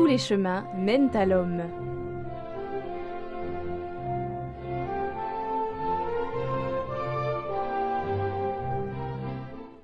tous les chemins mènent à l'homme.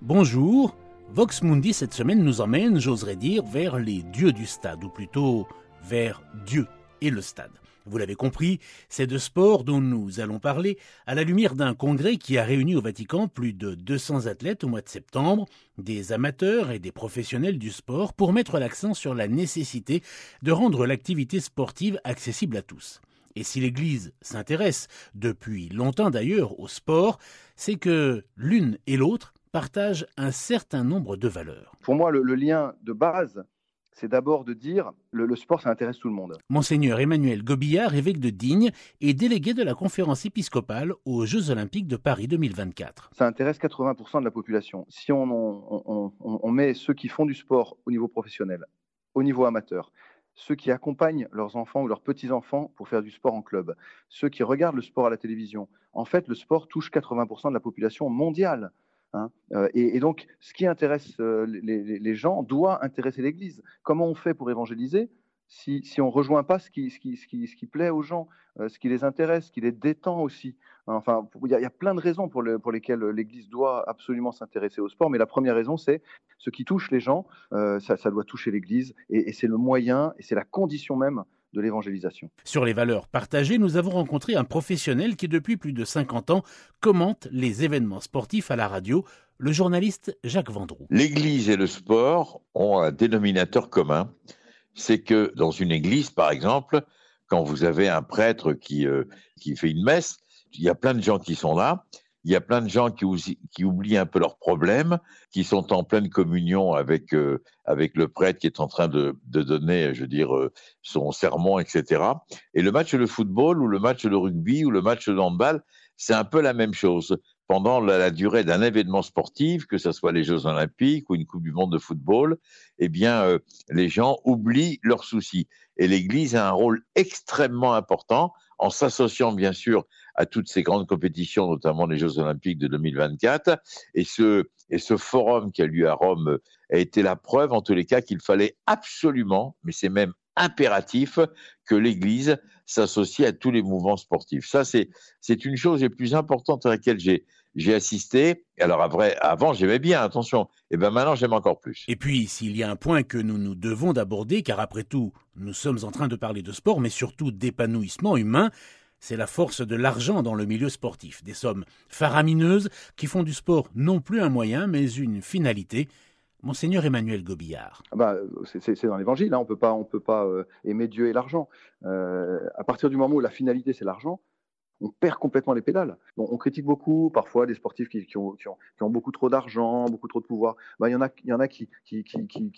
Bonjour, Vox Mundi cette semaine nous emmène, j'oserais dire, vers les dieux du stade, ou plutôt vers Dieu et le stade. Vous l'avez compris, c'est de sport dont nous allons parler à la lumière d'un congrès qui a réuni au Vatican plus de 200 athlètes au mois de septembre, des amateurs et des professionnels du sport pour mettre l'accent sur la nécessité de rendre l'activité sportive accessible à tous. Et si l'Église s'intéresse, depuis longtemps d'ailleurs, au sport, c'est que l'une et l'autre partagent un certain nombre de valeurs. Pour moi, le, le lien de base, c'est d'abord de dire le, le sport, ça intéresse tout le monde. Monseigneur Emmanuel Gobillard, évêque de Digne et délégué de la conférence épiscopale aux Jeux Olympiques de Paris 2024. Ça intéresse 80% de la population. Si on, on, on, on met ceux qui font du sport au niveau professionnel, au niveau amateur, ceux qui accompagnent leurs enfants ou leurs petits-enfants pour faire du sport en club, ceux qui regardent le sport à la télévision, en fait, le sport touche 80% de la population mondiale. Hein. Euh, et, donc, ce qui intéresse euh, les, gens doit intéresser l'Église. Comment on fait pour évangéliser si, on ne rejoint pas ce qui, plaît aux gens, euh, ce qui les intéresse, ce qui les détend aussi Enfin, il y, a plein de raisons pour, le, pour lesquelles l'Église doit absolument s'intéresser au sport, mais la première raison, c'est ce qui touche les gens, ça, doit toucher l'Église, et c'est le moyen, et c'est la condition même de l'évangélisation. Sur les valeurs partagées, nous avons rencontré un professionnel qui, depuis plus de 50 ans, commente les événements sportifs à la radio, le journaliste Jacques Vendroux. L'Église et le sport ont un dénominateur commun, c'est que dans une église, par exemple, quand vous avez un prêtre qui, euh, qui fait une messe, il y a plein de gens qui sont là, il y a plein de gens qui, oublient un peu leurs problèmes, qui sont en pleine communion avec euh, avec le prêtre qui est en train de, de donner, je veux dire, euh, son sermon, etc. Et le match de football ou le match de rugby ou le match de handball, c'est un peu la même chose. Pendant la, la durée d'un événement sportif, que ce soit les Jeux Olympiques ou une Coupe du Monde de football, eh bien, euh, les gens oublient leurs soucis. Et l'Église a un rôle extrêmement important en s'associant bien sûr à toutes ces grandes compétitions, notamment les Jeux Olympiques de 2024. Et ce, et ce forum qui a lieu à Rome a été la preuve, en tous les cas, qu'il fallait absolument, mais c'est même impératif, que l'Église s'associe à tous les mouvements sportifs. Ça, c'est, une chose les plus importantes à laquelle j'ai, j'ai assisté. Alors après, avant, j'aimais bien, attention. Et ben maintenant, j'aime encore plus. Et puis, s'il y a un point que nous nous devons d'aborder, car après tout, nous sommes en train de parler de sport, mais surtout d'épanouissement humain, c'est la force de l'argent dans le milieu sportif. Des sommes faramineuses qui font du sport non plus un moyen, mais une finalité. Monseigneur Emmanuel Gobillard. Ah bah, c'est dans l'évangile, hein. on peut pas, on peut pas euh, aimer Dieu et l'argent. Euh, à partir du moment où la finalité c'est l'argent, on perd complètement les pédales. On critique beaucoup parfois des sportifs qui, ont, beaucoup trop d'argent, beaucoup trop de pouvoir. Ben, il y en a, y en a qui,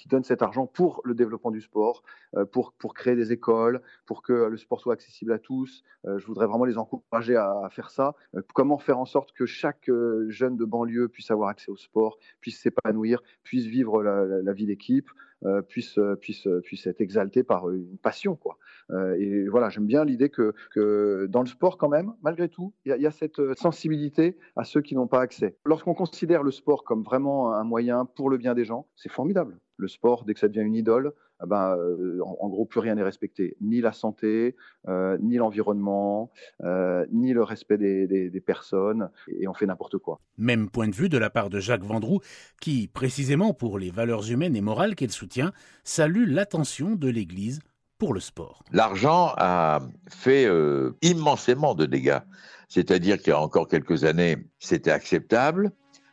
donnent cet argent pour le développement du sport, euh, pour, créer des écoles, pour que le sport soit accessible à tous. Euh, je voudrais vraiment les encourager à, faire ça. Euh, comment faire en sorte que chaque jeune de banlieue puisse avoir accès au sport, puisse s'épanouir, puisse vivre la vie d'équipe, euh, puisse, puisse, puisse être exalté par une passion. Quoi. Euh, et voilà, j'aime bien l'idée que, que dans le sport, quand même, malgré tout, il y, a cette sensibilité à ceux qui n'ont pas accès. Lorsqu'on considère le sport comme vraiment un moyen pour le bien des gens, c'est formidable. Le sport, dès que ça devient une idole, eh ben, euh, en, en, gros, plus rien n'est respecté. Ni la santé, euh, ni l'environnement, euh, ni le respect des, des, des, personnes, et on fait n'importe quoi. Même point de vue de la part de Jacques Vendroux, qui, précisément pour les valeurs humaines et morales qu'elle soutient, salue l'attention de l'Église pour le sport. L'argent a fait euh, immensément de dégâts. C'est-à-dire qu'il y a encore quelques années, c'était acceptable.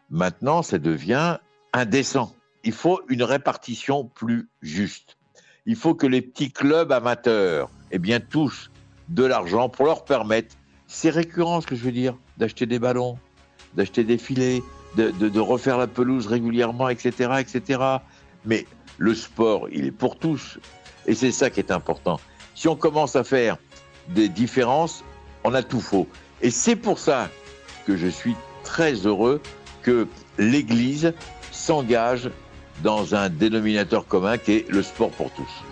Maintenant, ça devient indécent. Il faut une répartition plus juste. Il faut que les petits clubs amateurs eh bien, touchent de l'argent pour leur permettre, c'est récurrent ce que je veux dire, d'acheter des ballons, d'acheter des filets, de, de, de, refaire la pelouse régulièrement, etc., etc. Mais le sport, il est pour tous. Et c'est ça qui est important. Si on commence à faire des différences, on a tout faux. Et c'est pour ça que je suis très heureux que l'Église s'engage dans un dénominateur commun qui est le sport pour tous.